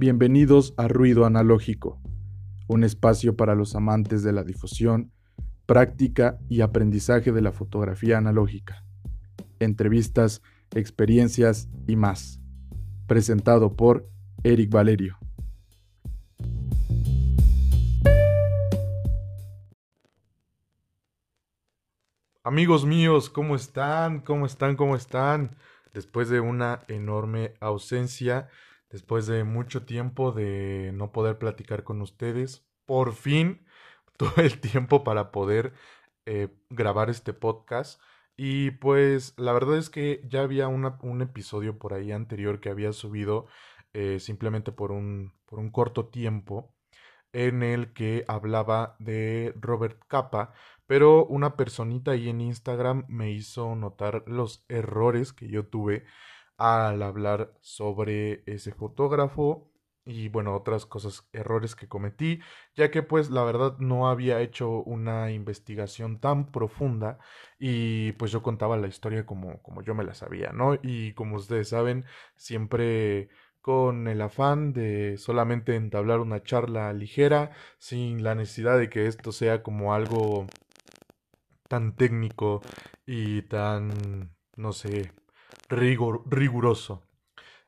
Bienvenidos a Ruido Analógico, un espacio para los amantes de la difusión, práctica y aprendizaje de la fotografía analógica. Entrevistas, experiencias y más. Presentado por Eric Valerio. Amigos míos, ¿cómo están? ¿Cómo están? ¿Cómo están? Después de una enorme ausencia, después de mucho tiempo de no poder platicar con ustedes, por fin tuve el tiempo para poder eh, grabar este podcast. Y pues la verdad es que ya había un episodio por ahí anterior que había subido eh, simplemente por un, por un corto tiempo en el que hablaba de Robert Capa, pero una personita ahí en Instagram me hizo notar los errores que yo tuve al hablar sobre ese fotógrafo y bueno, otras cosas, errores que cometí, ya que pues la verdad no había hecho una investigación tan profunda y pues yo contaba la historia como, como yo me la sabía, ¿no? Y como ustedes saben, siempre con el afán de solamente entablar una charla ligera, sin la necesidad de que esto sea como algo tan técnico y tan, no sé, riguroso.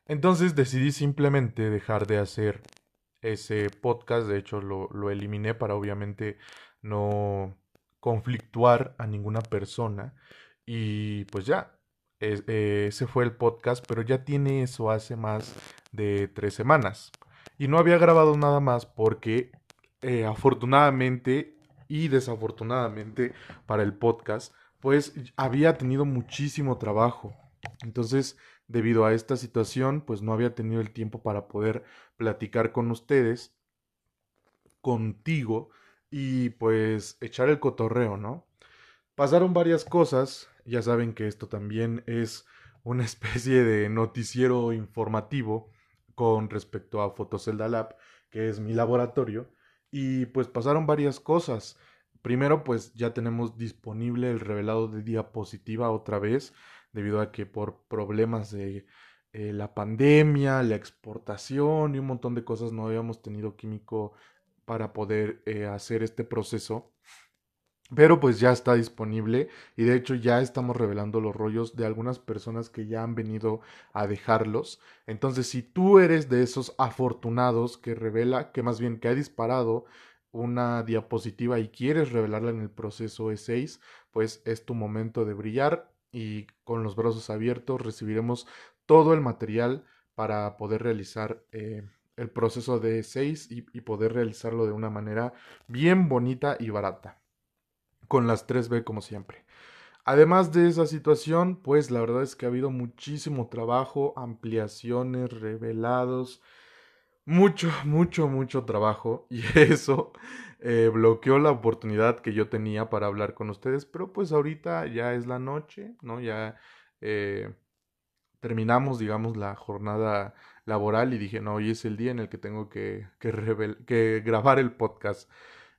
Entonces decidí simplemente dejar de hacer ese podcast, de hecho lo, lo eliminé para obviamente no conflictuar a ninguna persona y pues ya, eh, ese fue el podcast, pero ya tiene eso hace más de tres semanas. Y no había grabado nada más porque eh, afortunadamente y desafortunadamente para el podcast, pues había tenido muchísimo trabajo. Entonces, debido a esta situación, pues no había tenido el tiempo para poder platicar con ustedes, contigo, y pues echar el cotorreo, ¿no? Pasaron varias cosas, ya saben que esto también es una especie de noticiero informativo con respecto a Fotocelda Lab, que es mi laboratorio, y pues pasaron varias cosas. Primero, pues ya tenemos disponible el revelado de diapositiva otra vez, debido a que por problemas de eh, la pandemia, la exportación y un montón de cosas no habíamos tenido químico para poder eh, hacer este proceso. Pero pues ya está disponible y de hecho ya estamos revelando los rollos de algunas personas que ya han venido a dejarlos. Entonces si tú eres de esos afortunados que revela, que más bien que ha disparado una diapositiva y quieres revelarla en el proceso E6, pues es tu momento de brillar y con los brazos abiertos recibiremos todo el material para poder realizar eh, el proceso de E6 y poder realizarlo de una manera bien bonita y barata con las 3B como siempre. Además de esa situación, pues la verdad es que ha habido muchísimo trabajo, ampliaciones, revelados, mucho, mucho, mucho trabajo y eso eh, bloqueó la oportunidad que yo tenía para hablar con ustedes, pero pues ahorita ya es la noche, ¿no? Ya eh, terminamos, digamos, la jornada laboral y dije, no, hoy es el día en el que tengo que, que, que grabar el podcast.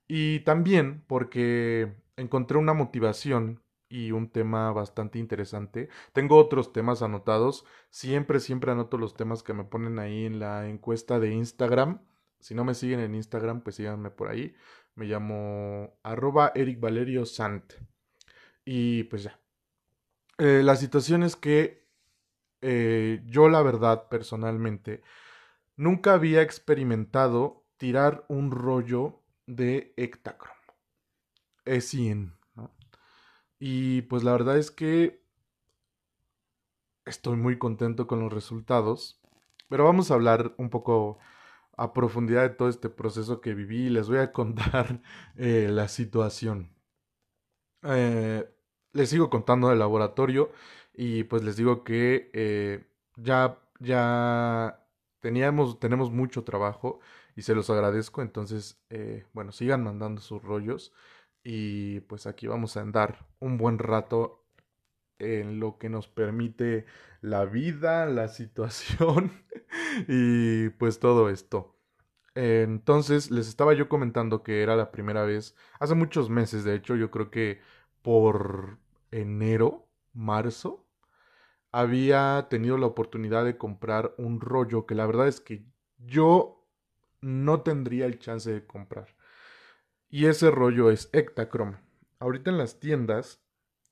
Y también porque encontré una motivación y un tema bastante interesante. Tengo otros temas anotados. Siempre, siempre anoto los temas que me ponen ahí en la encuesta de Instagram. Si no me siguen en Instagram, pues síganme por ahí. Me llamo arroba Eric Valerio Sant. Y pues ya. Eh, la situación es que eh, yo la verdad, personalmente, nunca había experimentado tirar un rollo de Ektachrome es 100. Y pues la verdad es que estoy muy contento con los resultados. Pero vamos a hablar un poco a profundidad de todo este proceso que viví y les voy a contar eh, la situación. Eh, les sigo contando del laboratorio y pues les digo que eh, ya, ya teníamos, tenemos mucho trabajo y se los agradezco. Entonces, bueno, sigan mandando sus rollos. Y pues aquí vamos a andar un buen rato en lo que nos permite la vida, la situación y pues todo esto. Entonces les estaba yo comentando que era la primera vez, hace muchos meses de hecho, yo creo que por enero, marzo, había tenido la oportunidad de comprar un rollo que la verdad es que yo no tendría el chance de comprar. Y ese rollo es Ektachrome. Ahorita en las tiendas,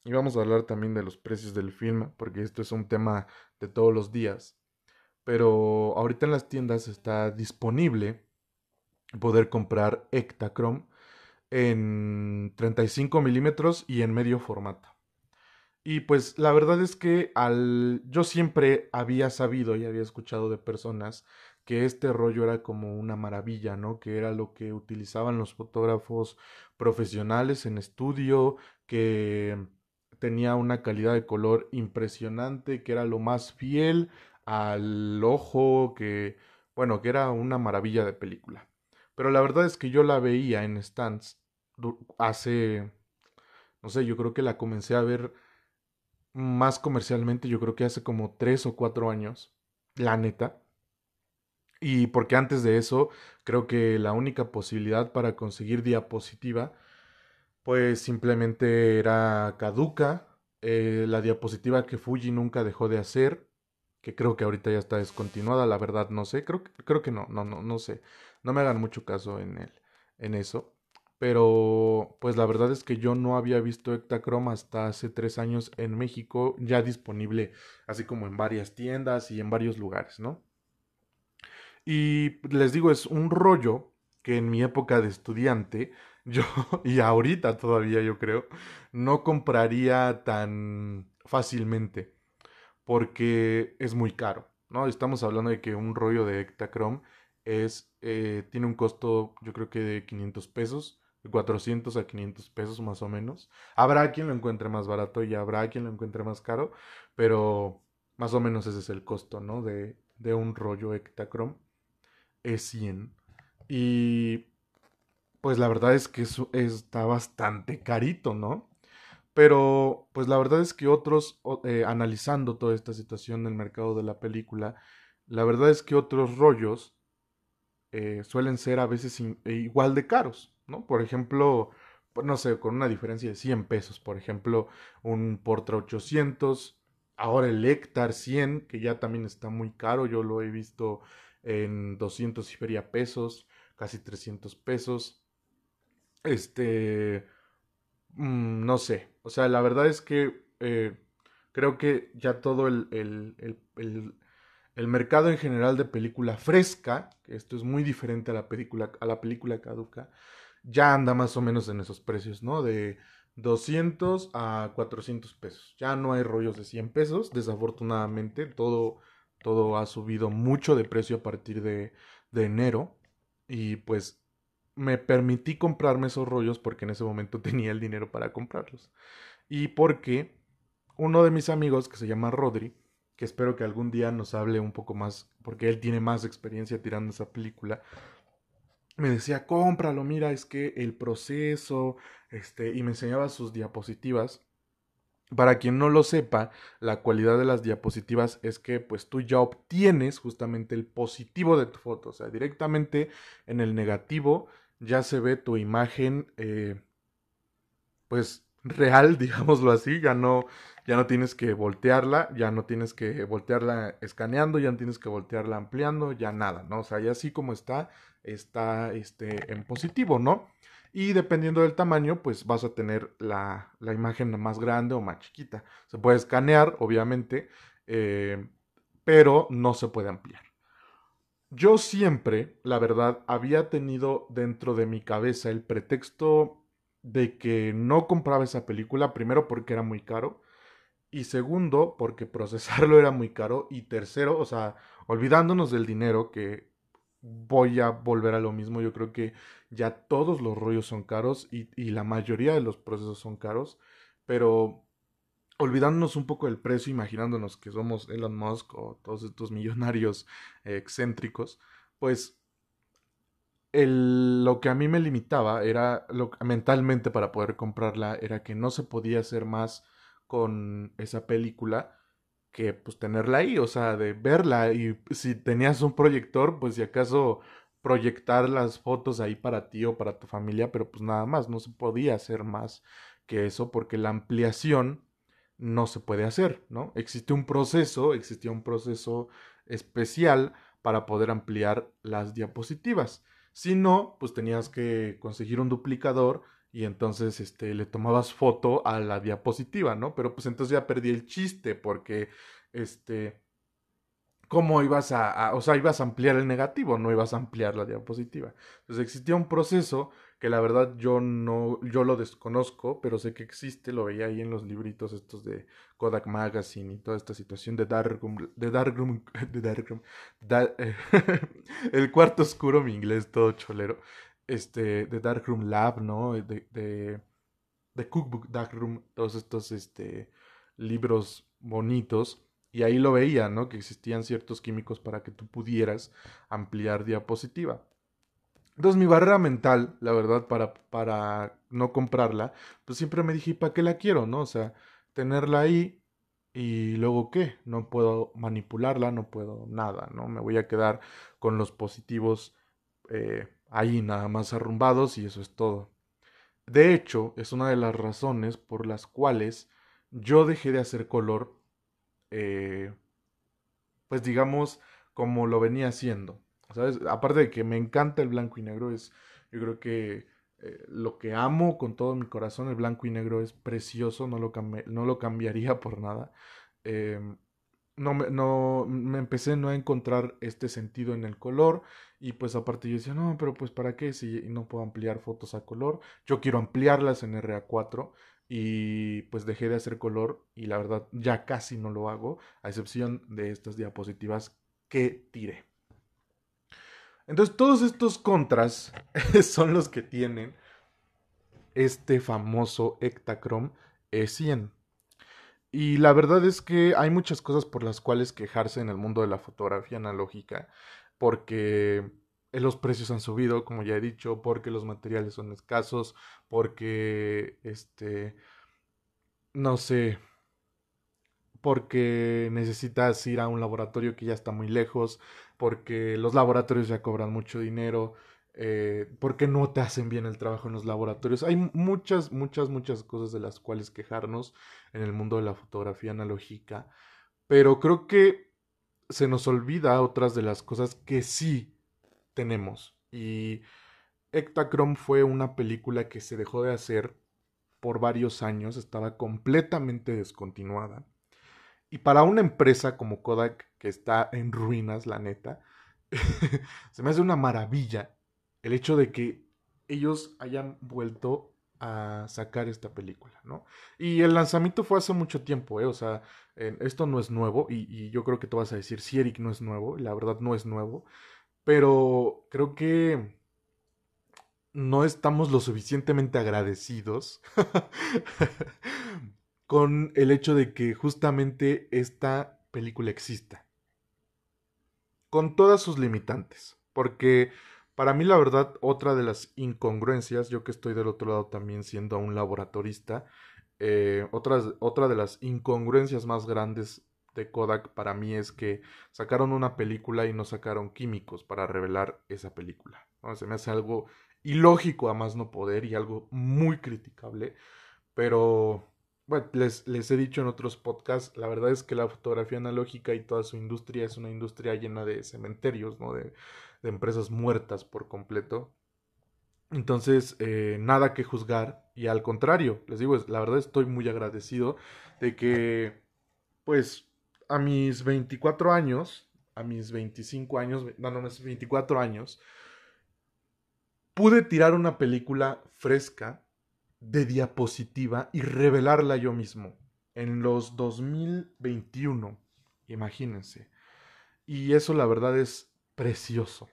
y vamos a hablar también de los precios del film, porque esto es un tema de todos los días. Pero ahorita en las tiendas está disponible poder comprar Ektachrome en 35 milímetros y en medio formato. Y pues la verdad es que al yo siempre había sabido y había escuchado de personas que este rollo era como una maravilla, ¿no? Que era lo que utilizaban los fotógrafos profesionales en estudio, que tenía una calidad de color impresionante, que era lo más fiel al ojo, que bueno, que era una maravilla de película. Pero la verdad es que yo la veía en stands hace no sé, yo creo que la comencé a ver más comercialmente, yo creo que hace como tres o cuatro años, la neta. Y porque antes de eso, creo que la única posibilidad para conseguir diapositiva, pues simplemente era caduca. Eh, la diapositiva que Fuji nunca dejó de hacer, que creo que ahorita ya está descontinuada, la verdad no sé, creo, creo que no, no, no, no sé. No me hagan mucho caso en, el, en eso. Pero pues la verdad es que yo no había visto Ektachrome hasta hace tres años en México, ya disponible así como en varias tiendas y en varios lugares, ¿no? Y les digo, es un rollo que en mi época de estudiante, yo, y ahorita todavía yo creo, no compraría tan fácilmente, porque es muy caro, ¿no? Estamos hablando de que un rollo de Ektachrome es, eh, tiene un costo yo creo que de 500 pesos de 400 a 500 pesos más o menos. Habrá quien lo encuentre más barato y habrá quien lo encuentre más caro, pero más o menos ese es el costo, ¿no? De, de un rollo Ektachrome. Es 100. Y pues la verdad es que eso está bastante carito, ¿no? Pero pues la verdad es que otros, eh, analizando toda esta situación del mercado de la película, la verdad es que otros rollos eh, suelen ser a veces e igual de caros. ¿no? Por ejemplo, pues, no sé, con una diferencia de 100 pesos, por ejemplo, un Portra 800, ahora el Hectar 100, que ya también está muy caro, yo lo he visto en 200 y feria pesos, casi 300 pesos. Este, mm, no sé, o sea, la verdad es que eh, creo que ya todo el, el, el, el, mercado en general de película fresca, que esto es muy diferente a la película, a la película caduca, ya anda más o menos en esos precios, ¿no? De 200 a 400 pesos. Ya no hay rollos de 100 pesos, desafortunadamente. Todo, todo ha subido mucho de precio a partir de, de enero. Y pues me permití comprarme esos rollos porque en ese momento tenía el dinero para comprarlos. Y porque uno de mis amigos, que se llama Rodri, que espero que algún día nos hable un poco más, porque él tiene más experiencia tirando esa película, me decía, cómpralo, mira, es que el proceso, este, y me enseñaba sus diapositivas. Para quien no lo sepa, la cualidad de las diapositivas es que pues tú ya obtienes justamente el positivo de tu foto, o sea, directamente en el negativo ya se ve tu imagen eh, pues real, digámoslo así, ya no, ya no tienes que voltearla, ya no tienes que voltearla escaneando, ya no tienes que voltearla ampliando, ya nada, ¿no? O sea, ya así como está, está este, en positivo, ¿no? Y dependiendo del tamaño, pues vas a tener la, la imagen más grande o más chiquita. Se puede escanear, obviamente, eh, pero no se puede ampliar. Yo siempre, la verdad, había tenido dentro de mi cabeza el pretexto de que no compraba esa película, primero porque era muy caro, y segundo porque procesarlo era muy caro, y tercero, o sea, olvidándonos del dinero, que voy a volver a lo mismo, yo creo que ya todos los rollos son caros y, la mayoría de los procesos son caros, pero olvidándonos un poco del precio, imaginándonos que somos Elon Musk o todos estos millonarios excéntricos, pues el, lo que a mí me limitaba era lo, mentalmente para poder comprarla era que no se podía hacer más con esa película que pues tenerla ahí, o sea, de verla y si tenías un proyector, pues si acaso proyectar las fotos ahí para ti o para tu familia, pero pues nada más, no se podía hacer más que eso porque la ampliación no se puede hacer, ¿no? Existe un proceso, existía un proceso especial para poder ampliar las diapositivas. Si no, pues tenías que conseguir un duplicador y entonces este, le tomabas foto a la diapositiva, ¿no? Pero pues entonces ya perdí el chiste porque, este, ¿cómo ibas a, o sea, ibas a ampliar el negativo, no ibas a ampliar la diapositiva? Entonces existía un proceso que la verdad yo no, yo lo desconozco, pero sé que existe, lo veía ahí en los libritos estos de Kodak Magazine y toda esta situación de Darkroom, de Darkroom, de Darkroom, eh, el cuarto oscuro, mi inglés todo cholero, este, de Darkroom Lab, ¿no? De, de, Cookbook Darkroom, todos estos, este, libros bonitos. Y ahí lo veía, ¿no? Que existían ciertos químicos para que tú pudieras ampliar diapositiva. Entonces mi barrera mental, la verdad, para, para no comprarla, pues siempre me dije, ¿para qué la quiero? ¿No? O sea, tenerla ahí y luego qué? No puedo manipularla, no puedo nada, ¿no? Me voy a quedar con los positivos eh, ahí nada más arrumbados y eso es todo. De hecho, es una de las razones por las cuales yo dejé de hacer color, eh, pues digamos, como lo venía haciendo. ¿Sabes? Aparte de que me encanta el blanco y negro, es, yo creo que eh, lo que amo con todo mi corazón, el blanco y negro es precioso, no lo, no lo cambiaría por nada. Em, no, me, no me empecé no a encontrar este sentido en el color y pues aparte yo decía, no, pero pues para qué si no puedo ampliar fotos a color, yo quiero ampliarlas en RA4 y pues dejé de hacer color y la verdad ya casi no lo hago, a excepción de estas diapositivas que tiré. Entonces todos estos contras son los que tienen este famoso Ektachrome E100. Y la verdad es que hay muchas cosas por las cuales quejarse en el mundo de la fotografía analógica, porque los precios han subido, como ya he dicho, porque los materiales son escasos, porque este no sé, porque necesitas ir a un laboratorio que ya está muy lejos, porque los laboratorios ya cobran mucho dinero, eh, porque no te hacen bien el trabajo en los laboratorios. Hay muchas, muchas, muchas cosas de las cuales quejarnos en el mundo de la fotografía analógica, pero creo que se nos olvida otras de las cosas que sí tenemos. Y Ektachrome fue una película que se dejó de hacer por varios años, estaba completamente descontinuada. Y para una empresa como Kodak, que está en ruinas, la neta, se me hace una maravilla el hecho de que ellos hayan vuelto a sacar esta película, ¿no? Y el lanzamiento fue hace mucho tiempo, ¿eh? O sea, esto no es nuevo y, y, yo creo que tú vas a decir, si Eric no es nuevo, la verdad no es nuevo, pero creo que no estamos lo suficientemente agradecidos con el hecho de que justamente esta película exista. Con todas sus limitantes. Porque para mí la verdad, otra de las incongruencias, yo que estoy del otro lado también siendo un laboratorista, eh, otra, otra de las incongruencias más grandes de Kodak para mí es que sacaron una película y no sacaron químicos para revelar esa película. Se me hace algo ilógico a más no poder y algo muy criticable, pero les, he dicho en otros podcasts, la verdad es que la fotografía analógica y toda su industria es una industria llena de cementerios, ¿no? De, empresas muertas por completo. Entonces, eh, nada que juzgar y al contrario, les digo, la verdad estoy muy agradecido de que, pues, a mis 24 años, a mis 25 años, no, no, 24 años, pude tirar una película fresca de diapositiva y revelarla yo mismo en los 2021, imagínense. Y eso la verdad es precioso.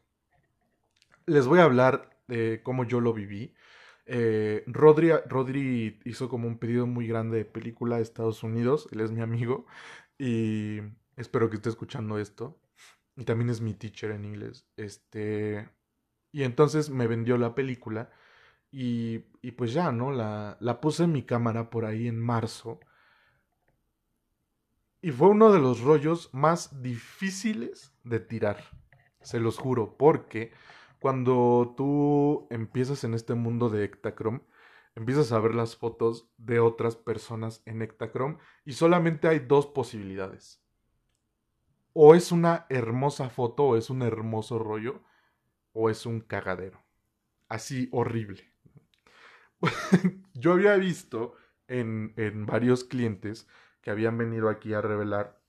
Les voy a hablar de cómo yo lo viví. Eh, Rodri, hizo como un pedido muy grande de película de Estados Unidos. Él es mi amigo y espero que esté escuchando esto. Y también es mi teacher en inglés. Este, y entonces me vendió la película y, pues ya, ¿no? La, la puse en mi cámara por ahí en marzo. Y fue uno de los rollos más difíciles de tirar. Se los juro, porque cuando tú empiezas en este mundo de Ektachrome, empiezas a ver las fotos de otras personas en Ektachrome y solamente hay dos posibilidades. o es una hermosa foto, o es un hermoso rollo, o es un cagadero. Así horrible. Yo había visto en, en, varios clientes que habían venido aquí a revelar,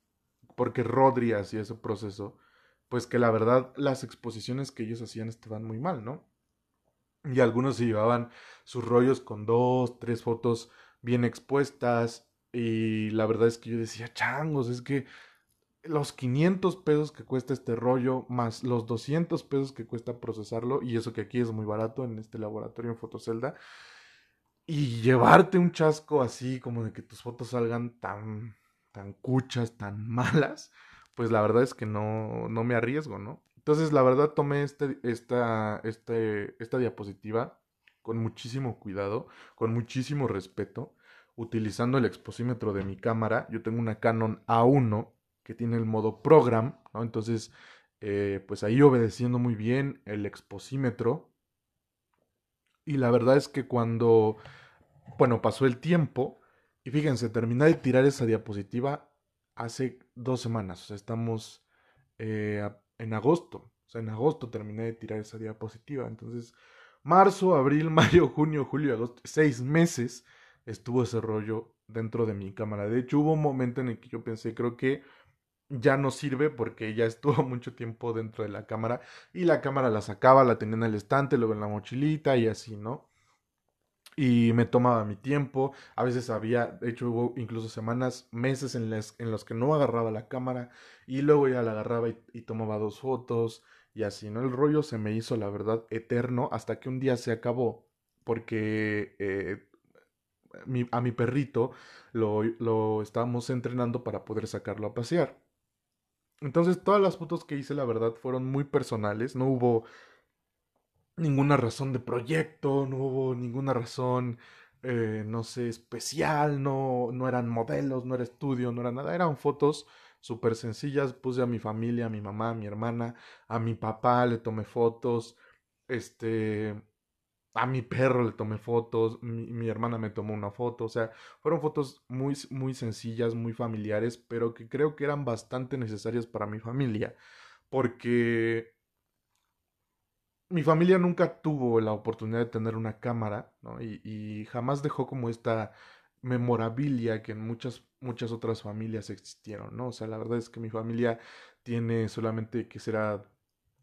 porque Rodri hacía ese proceso, pues que la verdad las exposiciones que ellos hacían estaban muy mal, ¿no? Y algunos se llevaban sus rollos con dos, tres fotos bien expuestas. Y la verdad es que yo decía, changos, es que los 500 pesos que cuesta este rollo, más los 200 pesos que cuesta procesarlo, y eso que aquí es muy barato en este laboratorio en Fotocelda, y llevarte un chasco así como de que tus fotos salgan tan, tan cuchas, tan malas, pues la verdad es que no, no me arriesgo, ¿no? Entonces, la verdad, tomé este, esta, este, esta diapositiva con muchísimo cuidado, con muchísimo respeto, utilizando el exposímetro de mi cámara. Yo tengo una Canon A1 que tiene el modo program, ¿no? Entonces, eh, pues ahí obedeciendo muy bien el exposímetro. Y la verdad es que cuando, bueno, pasó el tiempo, y fíjense, terminé de tirar esa diapositiva hace dos semanas, o sea, estamos eh, en agosto. O sea, en agosto terminé de tirar esa diapositiva. Entonces, marzo, abril, mayo, junio, julio, agosto, seis meses estuvo ese rollo dentro de mi cámara. De hecho, hubo un momento en el que yo pensé, creo que ya no sirve porque ya estuvo mucho tiempo dentro de la cámara y la cámara la sacaba, la tenía en el estante, luego en la mochilita y así, ¿no? y me tomaba mi tiempo. A veces había, de hecho hubo incluso semanas, meses en, en los que no agarraba la cámara y luego ya la agarraba y, tomaba dos fotos y así, ¿no? El rollo se me hizo, la verdad, eterno hasta que un día se acabó porque eh, a mi perrito lo, lo estábamos entrenando para poder sacarlo a pasear. Entonces todas las fotos que hice, la verdad, fueron muy personales, no hubo ninguna razón de proyecto, no hubo ninguna razón, eh, no sé, especial, no, no eran modelos, no era estudio, no era nada, eran fotos súper sencillas, puse a mi familia, a mi mamá, a mi hermana, a mi papá le tomé fotos, este, a mi perro le tomé fotos, mi, hermana me tomó una foto, o sea, fueron fotos muy, muy sencillas, muy familiares, pero que creo que eran bastante necesarias para mi familia, porque mi familia nunca tuvo la oportunidad de tener una cámara, ¿no? Y, jamás dejó como esta memorabilia que en muchas, muchas otras familias existieron, ¿no? O sea, la verdad es que mi familia tiene solamente que será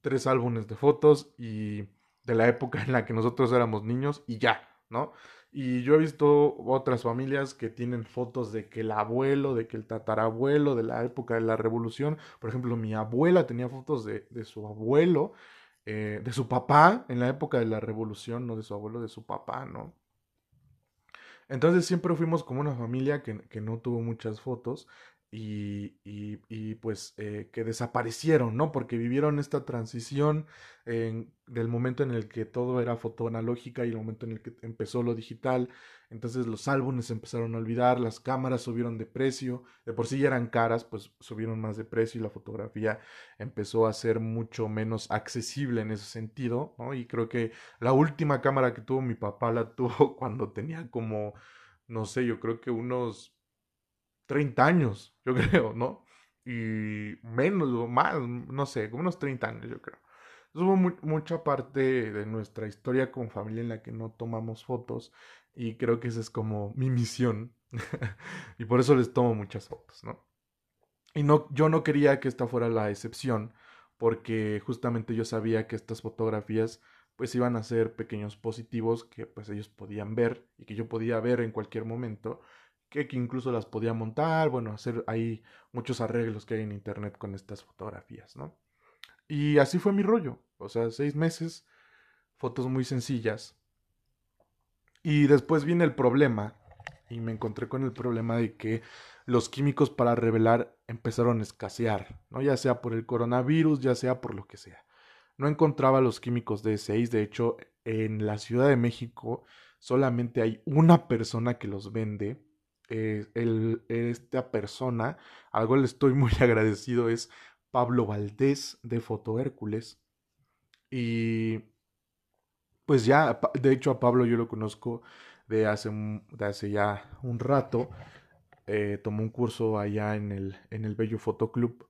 tres álbumes de fotos y de la época en la que nosotros éramos niños y ya, ¿no? Y yo he visto otras familias que tienen fotos de que el abuelo, de que el tatarabuelo, de la época de la revolución, por ejemplo, mi abuela tenía fotos de, de su abuelo eh, de su papá en la época de la revolución, no de su abuelo, de su papá, ¿no? Entonces siempre fuimos como una familia que, que no tuvo muchas fotos y, y, pues eh, que desaparecieron, ¿no? Porque vivieron esta transición del momento en el que todo era foto analógica y el momento en el que empezó lo digital. Entonces los álbumes empezaron a olvidar, las cámaras subieron de precio, de por sí ya eran caras, pues subieron más de precio y la fotografía empezó a ser mucho menos accesible en ese sentido, ¿no? Y creo que la última cámara que tuvo mi papá la tuvo cuando tenía como, no sé, yo creo que unos 30 años, yo creo, ¿no? Y menos o más, no sé, como unos 30 años, yo creo. hubo mucha parte de nuestra historia con familia en la que no tomamos fotos y creo que esa es como mi misión y por eso les tomo muchas fotos, ¿no? Y no, yo no quería que esta fuera la excepción porque justamente yo sabía que estas fotografías pues iban a ser pequeños positivos que pues ellos podían ver y que yo podía ver en cualquier momento que, incluso las podía montar, bueno, hacer ahí muchos arreglos que hay en internet con estas fotografías, ¿no? Y así fue mi rollo, o sea, seis meses, fotos muy sencillas. Y después viene el problema, y me encontré con el problema de que los químicos para revelar empezaron a escasear, ¿no? Ya sea por el coronavirus, ya sea por lo que sea. No encontraba los químicos de 6, de hecho, en la Ciudad de México solamente hay una persona que los vende eh, el, esta persona, algo le estoy muy agradecido, es Pablo Valdés de Foto Hércules. Y pues ya, de hecho a Pablo yo lo conozco de hace, de hace ya un rato. Eh, tomó un curso allá en el, en el Bello Club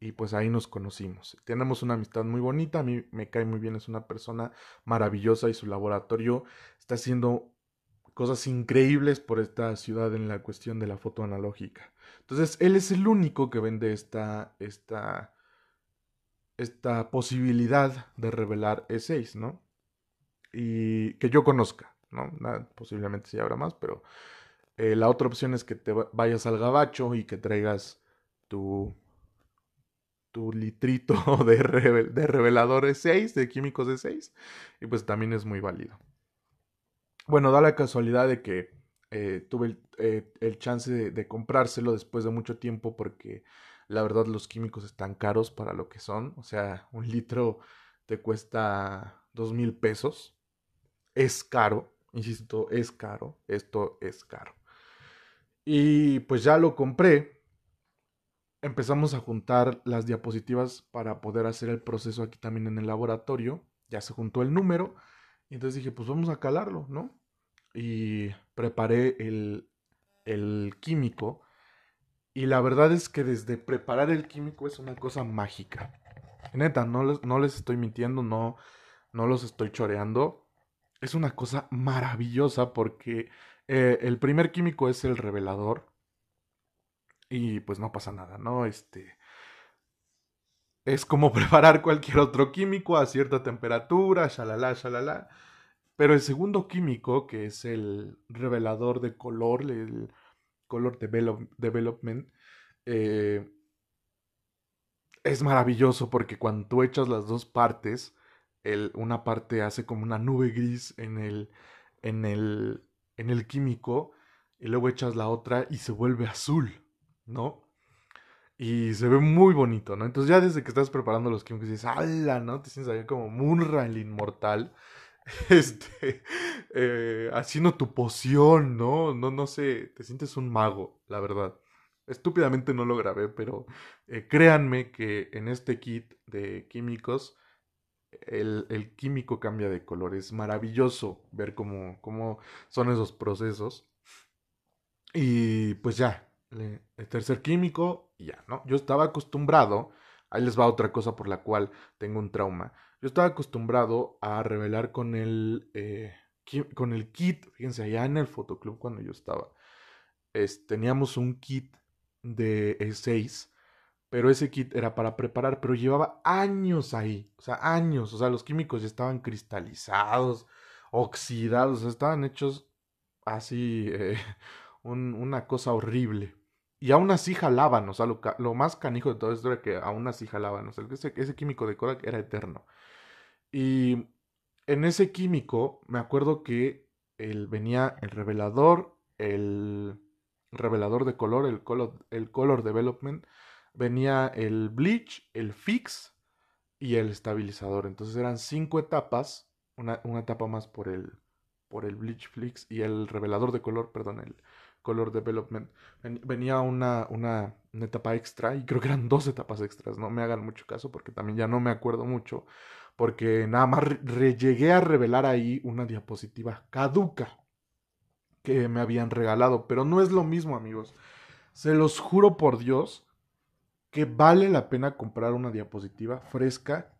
y pues ahí nos conocimos. Tenemos una amistad muy bonita, a mí me cae muy bien, es una persona maravillosa y su laboratorio está haciendo cosas increíbles por esta ciudad en la cuestión de la foto analógica. Entonces, él es el único que vende esta, esta, esta posibilidad de revelar E6, ¿no? Y que yo conozca, ¿no? posiblemente sí habrá más, pero eh, la otra opción es que te vayas al gabacho y que traigas tu tu litrito de, de revelador 6, de químicos de 6, y pues también es muy válido. Bueno, da la casualidad de que eh, tuve el, eh, chance de, comprárselo después de mucho tiempo porque la verdad los químicos están caros para lo que son. O sea, un litro te cuesta dos mil pesos. Es caro, insisto, es caro. Esto es caro. Y pues ya lo compré empezamos a juntar las diapositivas para poder hacer el proceso aquí también en el laboratorio. Ya se juntó el número. Y entonces dije, pues vamos a calarlo, ¿no? Y preparé el, el químico. Y la verdad es que desde preparar el químico es una cosa mágica. Neta, no les, no les estoy mintiendo, no, no los estoy choreando. Es una cosa maravillosa porque eh, el primer químico es el revelador y pues no pasa nada, ¿no? Este es como preparar cualquier otro químico a cierta temperatura, shalala, shalala. Pero el segundo químico, que es el revelador de color, el color development, eh, es maravilloso porque cuando tú echas las dos partes, el, una parte hace como una nube gris en el, en el, en el químico y luego echas la otra y se vuelve azul. ¿no? Y se ve muy bonito, ¿no? Entonces ya desde que estás preparando los químicos dices, ¡ala! ¿no? Te sientes ahí como Munra el inmortal. Este, eh, haciendo tu poción, ¿no? No, no sé, te sientes un mago, la verdad. Estúpidamente no lo grabé, pero eh, créanme que en este kit de químicos, el, el, químico cambia de color. Es maravilloso ver cómo, cómo son esos procesos. Y pues ya, el tercer químico ya, ¿no? Yo estaba acostumbrado, ahí les va otra cosa por la cual tengo un trauma. Yo estaba acostumbrado a revelar con el, eh, con el kit, fíjense, allá en el fotoclub cuando yo estaba, teníamos un kit de E6, pero ese kit era para preparar, pero llevaba años ahí, o sea, años, o sea, los químicos ya estaban cristalizados, oxidados, estaban hechos así, eh, una cosa horrible. Y aún así jalaban, o sea, lo, más canijo de todo esto era que aún así jalaban, o sea, ese, ese químico de Kodak era eterno. Y en ese químico, me acuerdo que el, venía el revelador, el revelador de color, el color, el color development, venía el bleach, el fix y el estabilizador. Entonces eran cinco etapas, una, una etapa más por el, por el bleach fix y el revelador de color, perdón, el, Color Development. Venía una, una, etapa extra y creo que eran dos etapas extras, no me hagan mucho caso porque también ya no me acuerdo mucho, porque nada más llegué a revelar ahí una diapositiva caduca que me habían regalado, pero no es lo mismo amigos. Se los juro por Dios que vale la pena comprar una diapositiva fresca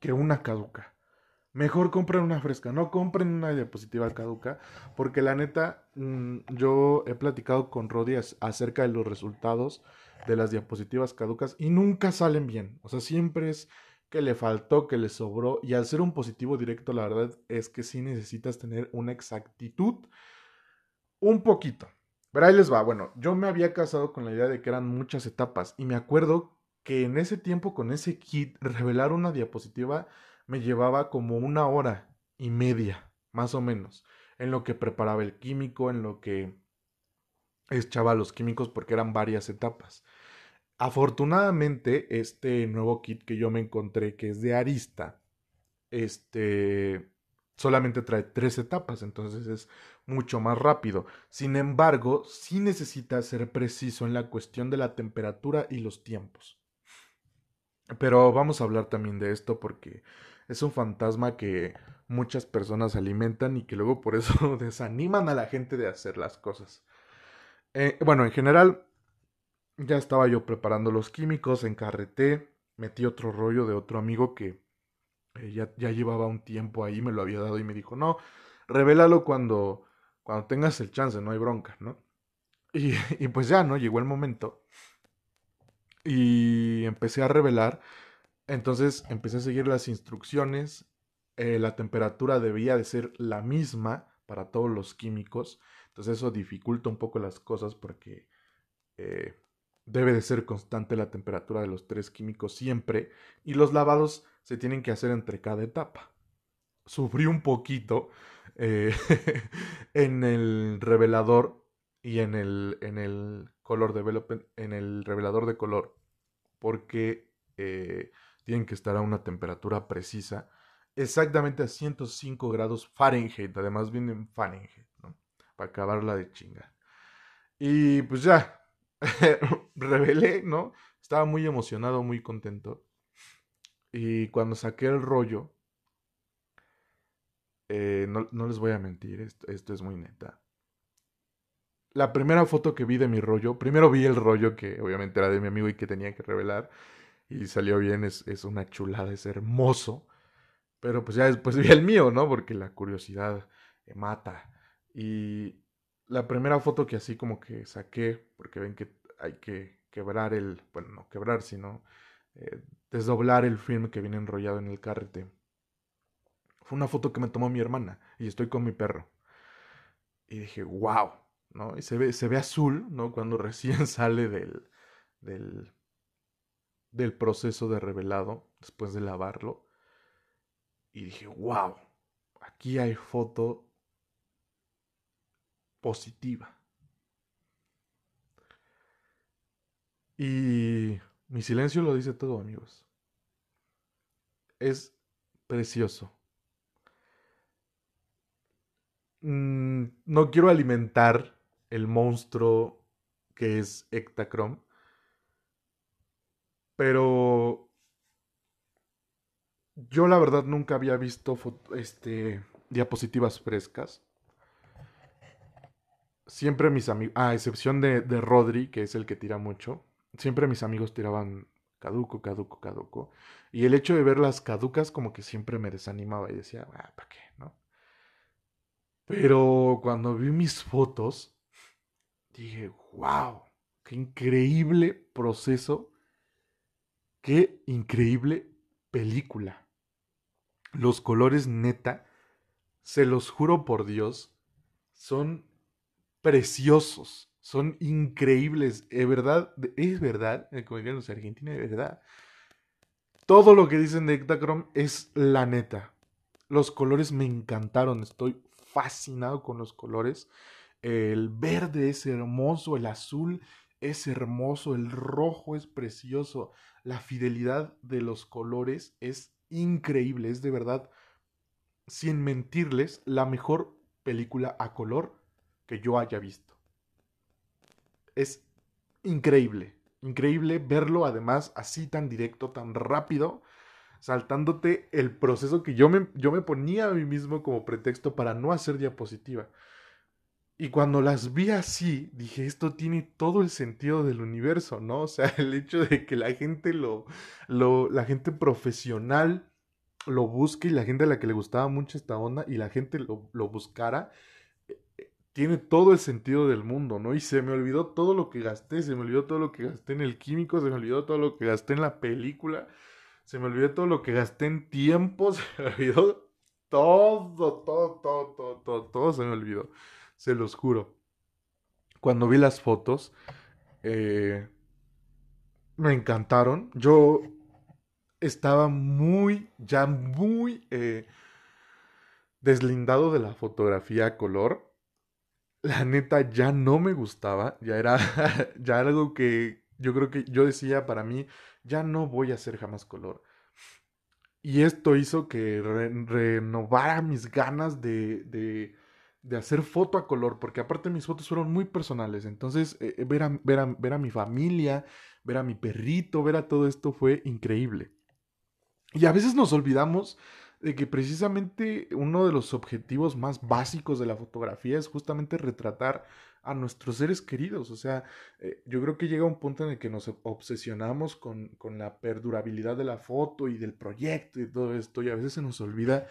que una caduca. Mejor compren una fresca, no compren una diapositiva caduca, porque la neta, mm, yo he platicado con Rodi acerca de los resultados de las diapositivas caducas y nunca salen bien. O sea, siempre es que le faltó, que le sobró, y al ser un positivo directo, la verdad es que sí necesitas tener una exactitud un poquito. Pero ahí les va, bueno, yo me había casado con la idea de que eran muchas etapas y me acuerdo que en ese tiempo con ese kit revelar una diapositiva me llevaba como una hora y media, más o menos, en lo que preparaba el químico, en lo que echaba los químicos, porque eran varias etapas. Afortunadamente, este nuevo kit que yo me encontré, que es de Arista, este solamente trae tres etapas, entonces es mucho más rápido. Sin embargo, sí necesita ser preciso en la cuestión de la temperatura y los tiempos. Pero vamos a hablar también de esto porque es un fantasma que muchas personas alimentan y que luego por eso desaniman a la gente de hacer las cosas. Eh, bueno, en general, ya estaba yo preparando los químicos, encarreté, metí otro rollo de otro amigo que eh, ya, ya, llevaba un tiempo ahí, me lo había dado y me dijo, no, revélalo cuando, cuando tengas el chance, no hay bronca, ¿no? Y, y pues ya, ¿no? Llegó el momento. Y empecé a revelar. Entonces empecé a seguir las instrucciones. Eh, la temperatura debía de ser la misma para todos los químicos. Entonces eso dificulta un poco las cosas porque eh, debe de ser constante la temperatura de los tres químicos siempre. Y los lavados se tienen que hacer entre cada etapa. Sufrí un poquito eh, en el revelador y en el, en el color development, en el revelador de color, porque tienen que estar a una temperatura precisa, exactamente a 105 grados Fahrenheit, además viene en Fahrenheit, ¿no? Para acabarla de chingar. Y pues ya, revelé, ¿no? Estaba muy emocionado, muy contento. Y cuando saqué el rollo, eh, no, les voy a mentir, esto, es muy neta. La primera foto que vi de mi rollo, primero vi el rollo que obviamente era de mi amigo y que tenía que revelar. Y salió bien, es, es una chulada, es hermoso. Pero pues ya después vi el mío, ¿no? Porque la curiosidad mata. Y la primera foto que así como que saqué, porque ven que hay que quebrar el, bueno, no quebrar, sino eh, desdoblar el film que viene enrollado en el carrete. Fue una foto que me tomó mi hermana y estoy con mi perro. Y dije, wow, ¿no? Y se ve, se ve azul, ¿no? Cuando recién sale del, del, del proceso de revelado, después de lavarlo. Y dije, wow, aquí hay foto positiva. Y mi silencio lo dice todo, amigos. Es precioso. Mm, no quiero alimentar el monstruo que es Ectachrome. Pero yo la verdad nunca había visto este, diapositivas frescas. Siempre mis amigos, a excepción de, de Rodri, que es el que tira mucho, siempre mis amigos tiraban caduco, caduco, caduco. Y el hecho de ver las caducas como que siempre me desanimaba y decía, ah, ¿para qué? ¿No? Pero cuando vi mis fotos, dije, wow, qué increíble proceso, qué increíble película. Los colores neta, se los juro por Dios, son preciosos. Son increíbles, es verdad, es verdad, como dirían los argentinos, es verdad. Todo lo que dicen de Ektachrome es la neta. Los colores me encantaron, estoy fascinado con los colores. El verde es hermoso, el azul es hermoso, el rojo es precioso. La fidelidad de los colores es increíble, es de verdad, sin mentirles, la mejor película a color que yo haya visto es increíble. Increíble verlo además así tan directo, tan rápido, saltándote el proceso que yo me, yo me ponía a mí mismo como pretexto para no hacer diapositiva. Y cuando las vi así, dije, esto tiene todo el sentido del universo, ¿no? O sea, el hecho de que la gente lo, lo, la gente profesional lo busque y la gente a la que le gustaba mucho esta onda y la gente lo, lo buscara, tiene todo el sentido del mundo, ¿no? Y se me olvidó todo lo que gasté, se me olvidó todo lo que gasté en el químico, se me olvidó todo lo que gasté en la película, se me olvidó todo lo que gasté en tiempo, se me olvidó todo, todo, todo, todo, todo, todo se me olvidó, se los juro. Cuando vi las fotos, eh, me encantaron. Yo estaba muy, ya muy eh, deslindado de la fotografía color la neta ya no me gustaba, ya era ya algo que yo creo que yo decía para mí, ya no voy a hacer jamás color. Y esto hizo que renovara mis ganas de, de, de, hacer foto a color, porque aparte mis fotos fueron muy personales, entonces eh, eh, ver, a, ver, a, ver a mi familia, ver a mi perrito, ver a todo esto fue increíble. Y a veces nos olvidamos de que precisamente uno de los objetivos más básicos de la fotografía es justamente retratar a nuestros seres queridos. O sea, eh, yo creo que llega un punto en el que nos obsesionamos con, con, la perdurabilidad de la foto y del proyecto y todo esto, y a veces se nos olvida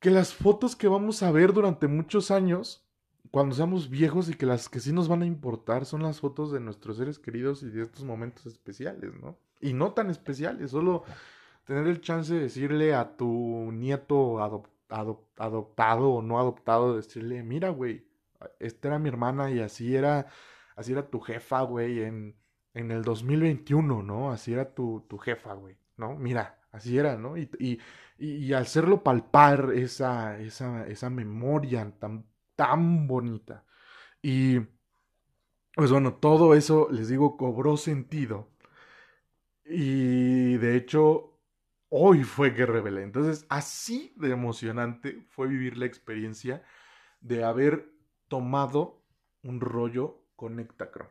que las fotos que vamos a ver durante muchos años, cuando seamos viejos y que las que sí nos van a importar son las fotos de nuestros seres queridos y de estos momentos especiales, ¿no? Y no tan especiales, solo tener el chance de decirle a tu nieto adoptado o no adoptado, decirle, mira, güey, esta era mi hermana y así era, así era tu jefa, güey, en, en el 2021, ¿no? Así era tu, tu jefa, güey, ¿no? Mira, así era, ¿no? Y, y, y, hacerlo palpar esa, esa, esa memoria tan, tan bonita. Y, pues bueno, todo eso, les digo, cobró sentido. Y de hecho, hoy fue que revelé. Entonces, así de emocionante fue vivir la experiencia de haber tomado un rollo con Ektacron.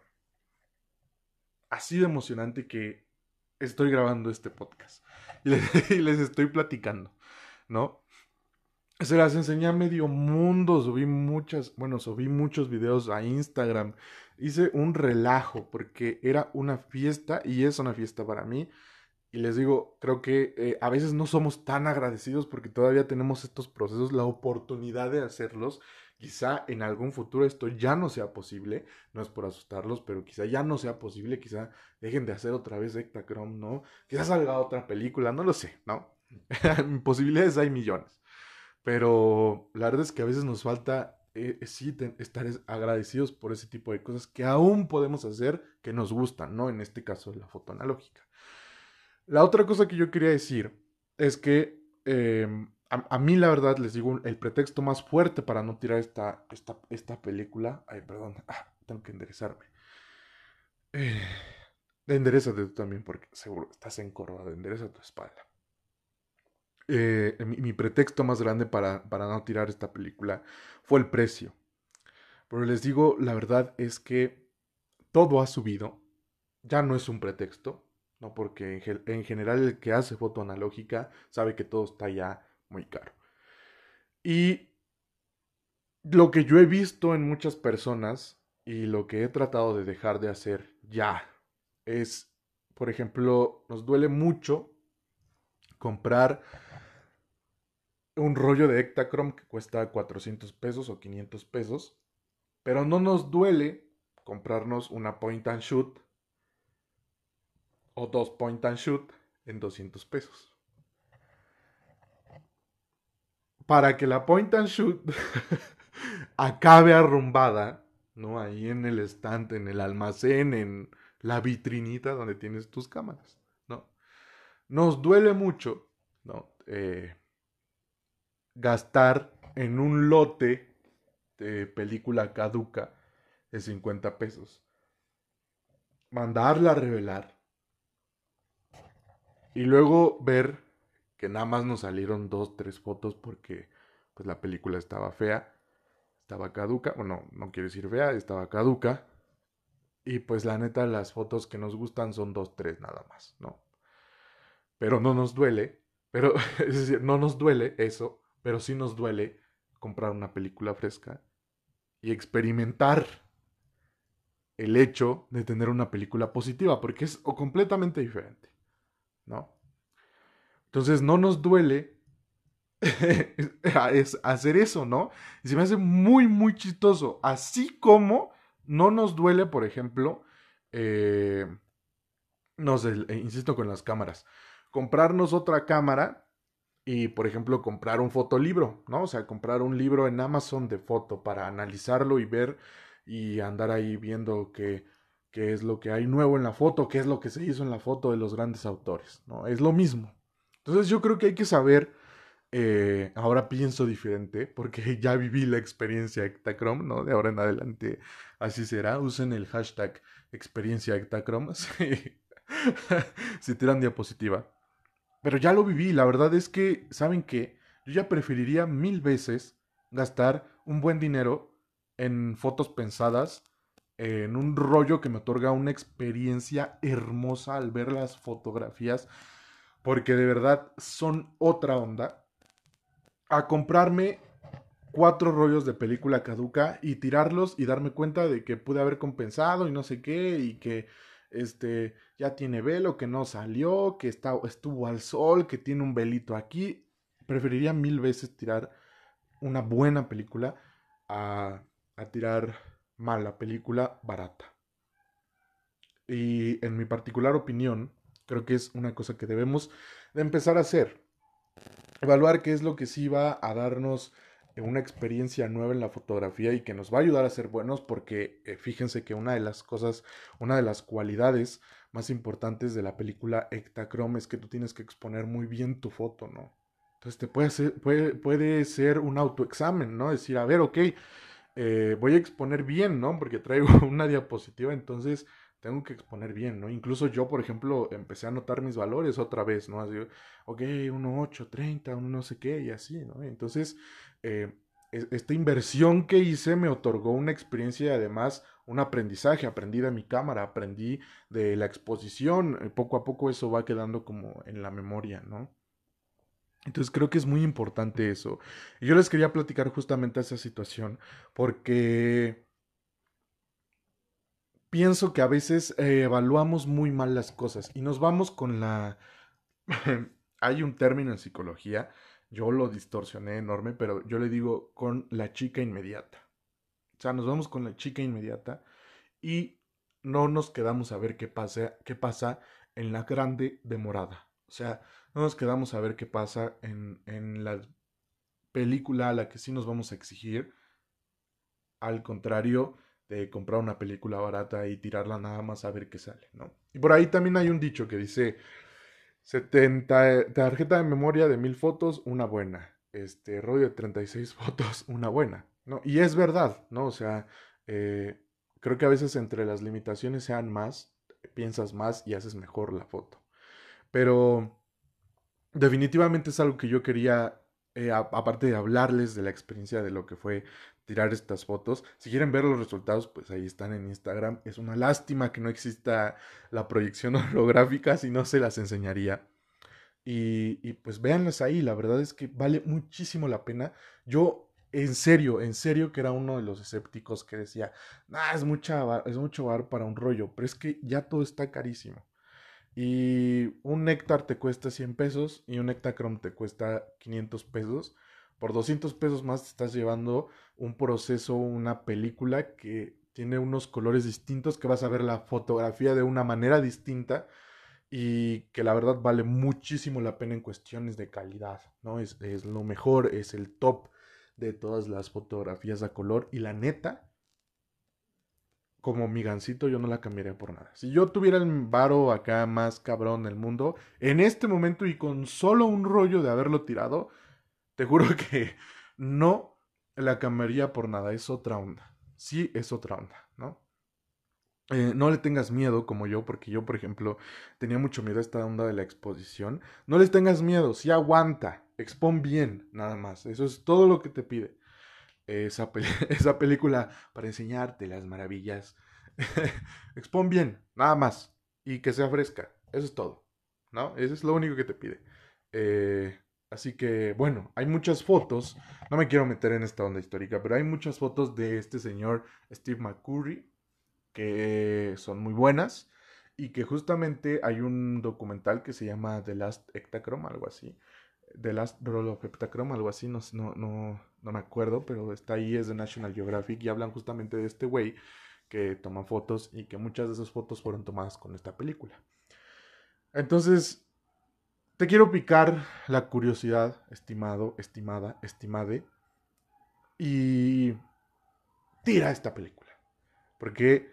Así de emocionante que estoy grabando este podcast y les, estoy platicando, ¿no? Se las enseñé a medio mundo, subí muchas, bueno, subí muchos videos a Instagram, hice un relajo porque era una fiesta y es una fiesta para mí. Y les digo, creo que eh, a veces no somos tan agradecidos porque todavía tenemos estos procesos, la oportunidad de hacerlos Quizá en algún futuro esto ya no sea posible, no es por asustarlos, pero quizá ya no sea posible, quizá dejen de hacer otra vez Ectachrome, ¿no? Quizá salga otra película, no lo sé, ¿no? Posibilidades hay millones. Pero la verdad es que a veces nos falta eh, sí estar agradecidos por ese tipo de cosas que aún podemos hacer que nos gustan, ¿no? En este caso la foto analógica. La otra cosa que yo quería decir es que em, a, mí la verdad les digo el pretexto más fuerte para no tirar esta, esta, esta película. Ay, perdón, ah, tengo que enderezarme. Eh, enderezate tú también porque seguro estás encorvado, endereza tu espalda. Eh, mi, pretexto más grande para, para no tirar esta película fue el precio. Pero les digo, la verdad es que todo ha subido. Ya no es un pretexto, ¿no? Porque en general el que hace foto analógica sabe que todo está ya muy caro. Y lo que yo he visto en muchas personas y lo que he tratado de dejar de hacer ya es, por ejemplo, nos duele mucho comprar un rollo de Ektachrome que cuesta 400 pesos o 500 pesos, pero no nos duele comprarnos una point and shoot o dos point and shoot en 200 pesos para que la point and shoot acabe arrumbada, ¿no? Ahí en el estante, en el almacén, en la vitrinita donde tienes tus cámaras, ¿no? Nos duele mucho, ¿no? Eh, gastar en un lote de película caduca de 50 pesos. Mandarla a revelar. Y luego ver que nada más nos salieron dos, tres fotos porque pues la película estaba fea, estaba caduca, bueno, no quiero decir fea, estaba caduca. Y pues la neta las fotos que nos gustan son dos, tres nada más, ¿no? Pero no nos duele, pero es decir, no nos duele eso, pero sí nos duele comprar una película fresca y experimentar el hecho de tener una película positiva, porque es completamente diferente, ¿no? Entonces no nos duele hacer eso, ¿no? Y se me hace muy, muy chistoso. Así como no nos duele, por ejemplo, eh, no sé, eh, insisto con las cámaras, comprarnos otra cámara y, por ejemplo, comprar un fotolibro, ¿no? O sea, comprar un libro en Amazon de foto para analizarlo y ver y andar ahí viendo qué, qué es lo que hay nuevo en la foto, qué es lo que se hizo en la foto de los grandes autores, ¿no? Es lo mismo. Entonces yo creo que hay que saber, eh, ahora pienso diferente, porque ya viví la experiencia Ectachrome, ¿no? De ahora en adelante así será. Usen el hashtag experiencia Ectachrome si, si tiran diapositiva. Pero ya lo viví, la verdad es que, ¿saben qué? Yo ya preferiría mil veces gastar un buen dinero en fotos pensadas, en un rollo que me otorga una experiencia hermosa al ver las fotografías porque de verdad son otra onda, a comprarme cuatro rollos de película caduca y tirarlos y darme cuenta de que pude haber compensado y no sé qué y que este ya tiene velo, que no salió, que está, estuvo al sol, que tiene un velito aquí. Preferiría mil veces tirar una buena película a, a tirar mala película barata. Y en mi particular opinión, creo que es una cosa que debemos de empezar a hacer. Evaluar qué es lo que sí va a darnos una experiencia nueva en la fotografía y que nos va a ayudar a ser buenos porque eh, fíjense que una de las cosas, una de las cualidades más importantes de la película Ektachrome es que tú tienes que exponer muy bien tu foto, ¿no? Entonces te puede, ser, puede, puede ser un autoexamen, ¿no? Decir, a ver, ok, eh, voy a exponer bien, ¿no? Porque traigo una diapositiva, entonces tengo que exponer bien, ¿no? Incluso yo, por ejemplo, empecé a anotar mis valores otra vez, ¿no? Así, ok, 1.8, 30, un no sé qué, y así, ¿no? Entonces, eh, esta inversión que hice me otorgó una experiencia y además un aprendizaje. Aprendí de mi cámara, aprendí de la exposición. Eh, poco a poco eso va quedando como en la memoria, ¿no? Entonces creo que es muy importante eso. Y yo les quería platicar justamente esa situación porque pienso que a veces eh, evaluamos muy mal las cosas y nos vamos con la... Hay un término en psicología yo lo distorsioné enorme, pero yo le digo con la chica inmediata. O sea, nos vamos con la chica inmediata y no nos quedamos a ver qué pasa, qué pasa en la grande demorada. O sea, no nos quedamos a ver qué pasa en, en la película a la que sí nos vamos a exigir. Al contrario de comprar una película barata y tirarla nada más a ver qué sale, ¿no? Y por ahí también hay un dicho que dice, 70, tarjeta de memoria de mil fotos, una buena. Este rollo de 36 fotos, una buena. ¿no? Y es verdad, ¿no? O sea, eh, creo que a veces entre las limitaciones sean más, piensas más y haces mejor la foto. Pero definitivamente es algo que yo quería, eh, aparte de hablarles de la experiencia de lo que fue tirar estas fotos. Si quieren ver los resultados, pues ahí están en Instagram. Es una lástima que no exista la proyección holográfica, si no se las enseñaría. Y, pues véanlas ahí, la verdad es que vale muchísimo la pena. Yo, en serio, en serio que era uno de los escépticos que decía, nah, es, mucha, es mucho bar para un rollo, pero es que ya todo está carísimo. Y un néctar te cuesta 100 pesos y un Nectacrom te cuesta 500 pesos por 200 pesos más te estás llevando un proceso, una película que tiene unos colores distintos, que vas a ver la fotografía de una manera distinta y que la verdad vale muchísimo la pena en cuestiones de calidad, ¿no? Es, lo mejor, es el top de todas las fotografías a color y la neta, como mi gancito, yo no la cambiaría por nada. Si yo tuviera el varo acá más cabrón del mundo, en este momento y con solo un rollo de haberlo tirado, te juro que no la cambiaría por nada, es otra onda. Sí, es otra onda, ¿no? Eh, no le tengas miedo como yo, porque yo, por ejemplo, tenía mucho miedo a esta onda de la exposición. No les tengas miedo, sí aguanta, expon bien, nada más. Eso es todo lo que te pide esa, esa película para enseñarte las maravillas. expon bien, nada más. Y que sea fresca, eso es todo, ¿no? Eso es lo único que te pide. Eh, Así que, bueno, hay muchas fotos, no me quiero meter en esta onda histórica, pero hay muchas fotos de este señor Steve McCurry que son muy buenas y que justamente hay un documental que se llama The Last Ectachrome, algo así. The Last Roll of Ectachrome, algo así, no, no, no, no me acuerdo, pero está ahí, es de National Geographic y hablan justamente de este güey que toma fotos y que muchas de esas fotos fueron tomadas con esta película. Entonces, te quiero picar la curiosidad, estimado, estimada, estimade, y tira esta película, porque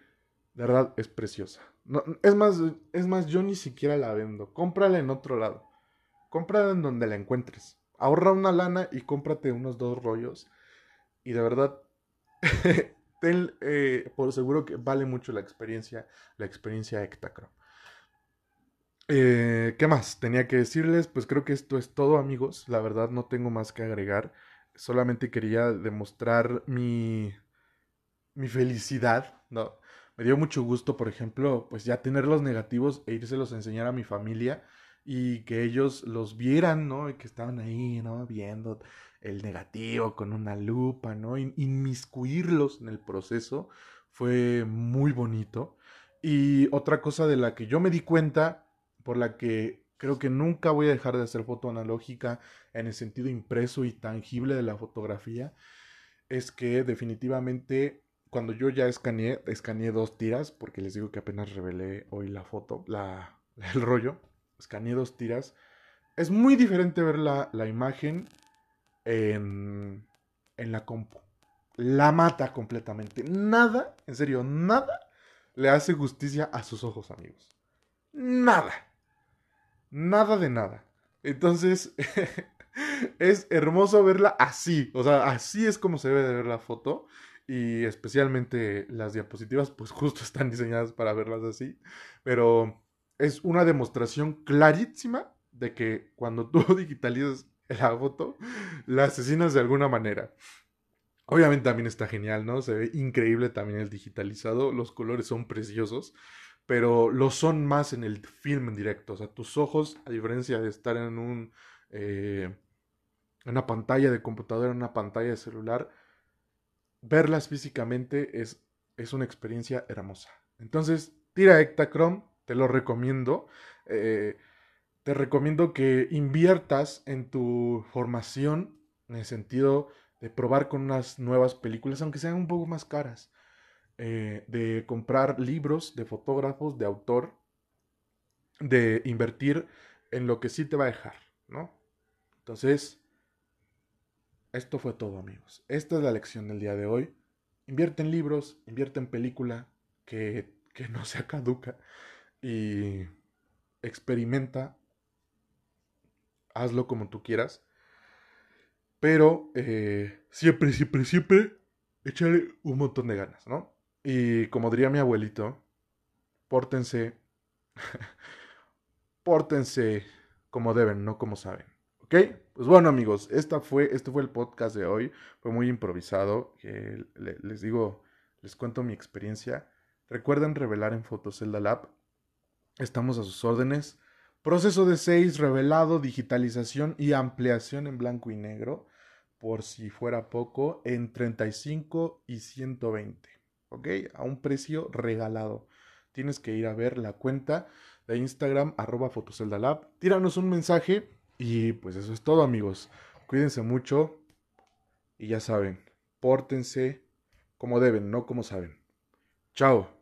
de verdad es preciosa. No, es, más, es más, yo ni siquiera la vendo. Cómprala en otro lado. Cómprala en donde la encuentres. Ahorra una lana y cómprate unos dos rollos. Y de verdad, ten eh, por seguro que vale mucho la experiencia, la experiencia Ectacro. Eh, ¿Qué más? Tenía que decirles, pues creo que esto es todo amigos, la verdad no tengo más que agregar, solamente quería demostrar mi, mi felicidad, ¿no? Me dio mucho gusto, por ejemplo, pues ya tener los negativos e írselos a enseñar a mi familia y que ellos los vieran, ¿no? Y que estaban ahí, ¿no? Viendo el negativo con una lupa, ¿no? Inmiscuirlos en el proceso fue muy bonito. Y otra cosa de la que yo me di cuenta, por la que creo que nunca voy a dejar de hacer foto analógica en el sentido impreso y tangible de la fotografía, es que definitivamente cuando yo ya escaneé, escaneé dos tiras, porque les digo que apenas revelé hoy la foto, la, el rollo, escaneé dos tiras, es muy diferente ver la, la imagen en, en la compu. La mata completamente. Nada, en serio, nada le hace justicia a sus ojos, amigos. Nada. Nada de nada. Entonces, es hermoso verla así. O sea, así es como se debe de ver la foto y especialmente las diapositivas pues justo están diseñadas para verlas así, pero es una demostración clarísima de que cuando tú digitalizas la foto, la asesinas de alguna manera. Obviamente también está genial, ¿no? Se ve increíble también el digitalizado, los colores son preciosos, pero lo son más en el film en directo. O sea, tus ojos, a diferencia de estar. Eh, en una pantalla de computadora, en una pantalla de celular, verlas físicamente es, es una experiencia hermosa. Entonces, tira Ectachrome, te lo recomiendo. Eh, te recomiendo que inviertas en tu formación en el sentido de probar con unas nuevas películas, aunque sean un poco más caras. Eh, de comprar libros de fotógrafos, de autor, de invertir en lo que sí te va a dejar, ¿no? Entonces, esto fue todo, amigos. Esta es la lección del día de hoy. Invierte en libros, invierte en película que, que no sea caduca y experimenta. Hazlo como tú quieras. Pero eh, siempre, siempre, siempre échale un montón de ganas, ¿no? Y como diría mi abuelito, pórtense, pórtense como deben, no como saben. ¿Ok? Pues bueno amigos, esta fue, este fue el podcast de hoy. Fue muy improvisado. les digo, les cuento mi experiencia. Recuerden revelar en Fotocelda Lab. Estamos a sus órdenes. Proceso de 6, revelado, digitalización y ampliación en blanco y negro. Por si fuera poco, en 35 y 120. ¿Ok? A un precio regalado. Tienes que ir a ver la cuenta de Instagram, arroba Fotoceldalab. Tíranos un mensaje y pues eso es todo amigos. Cuídense mucho y ya saben, pórtense como deben, no como saben. Chao.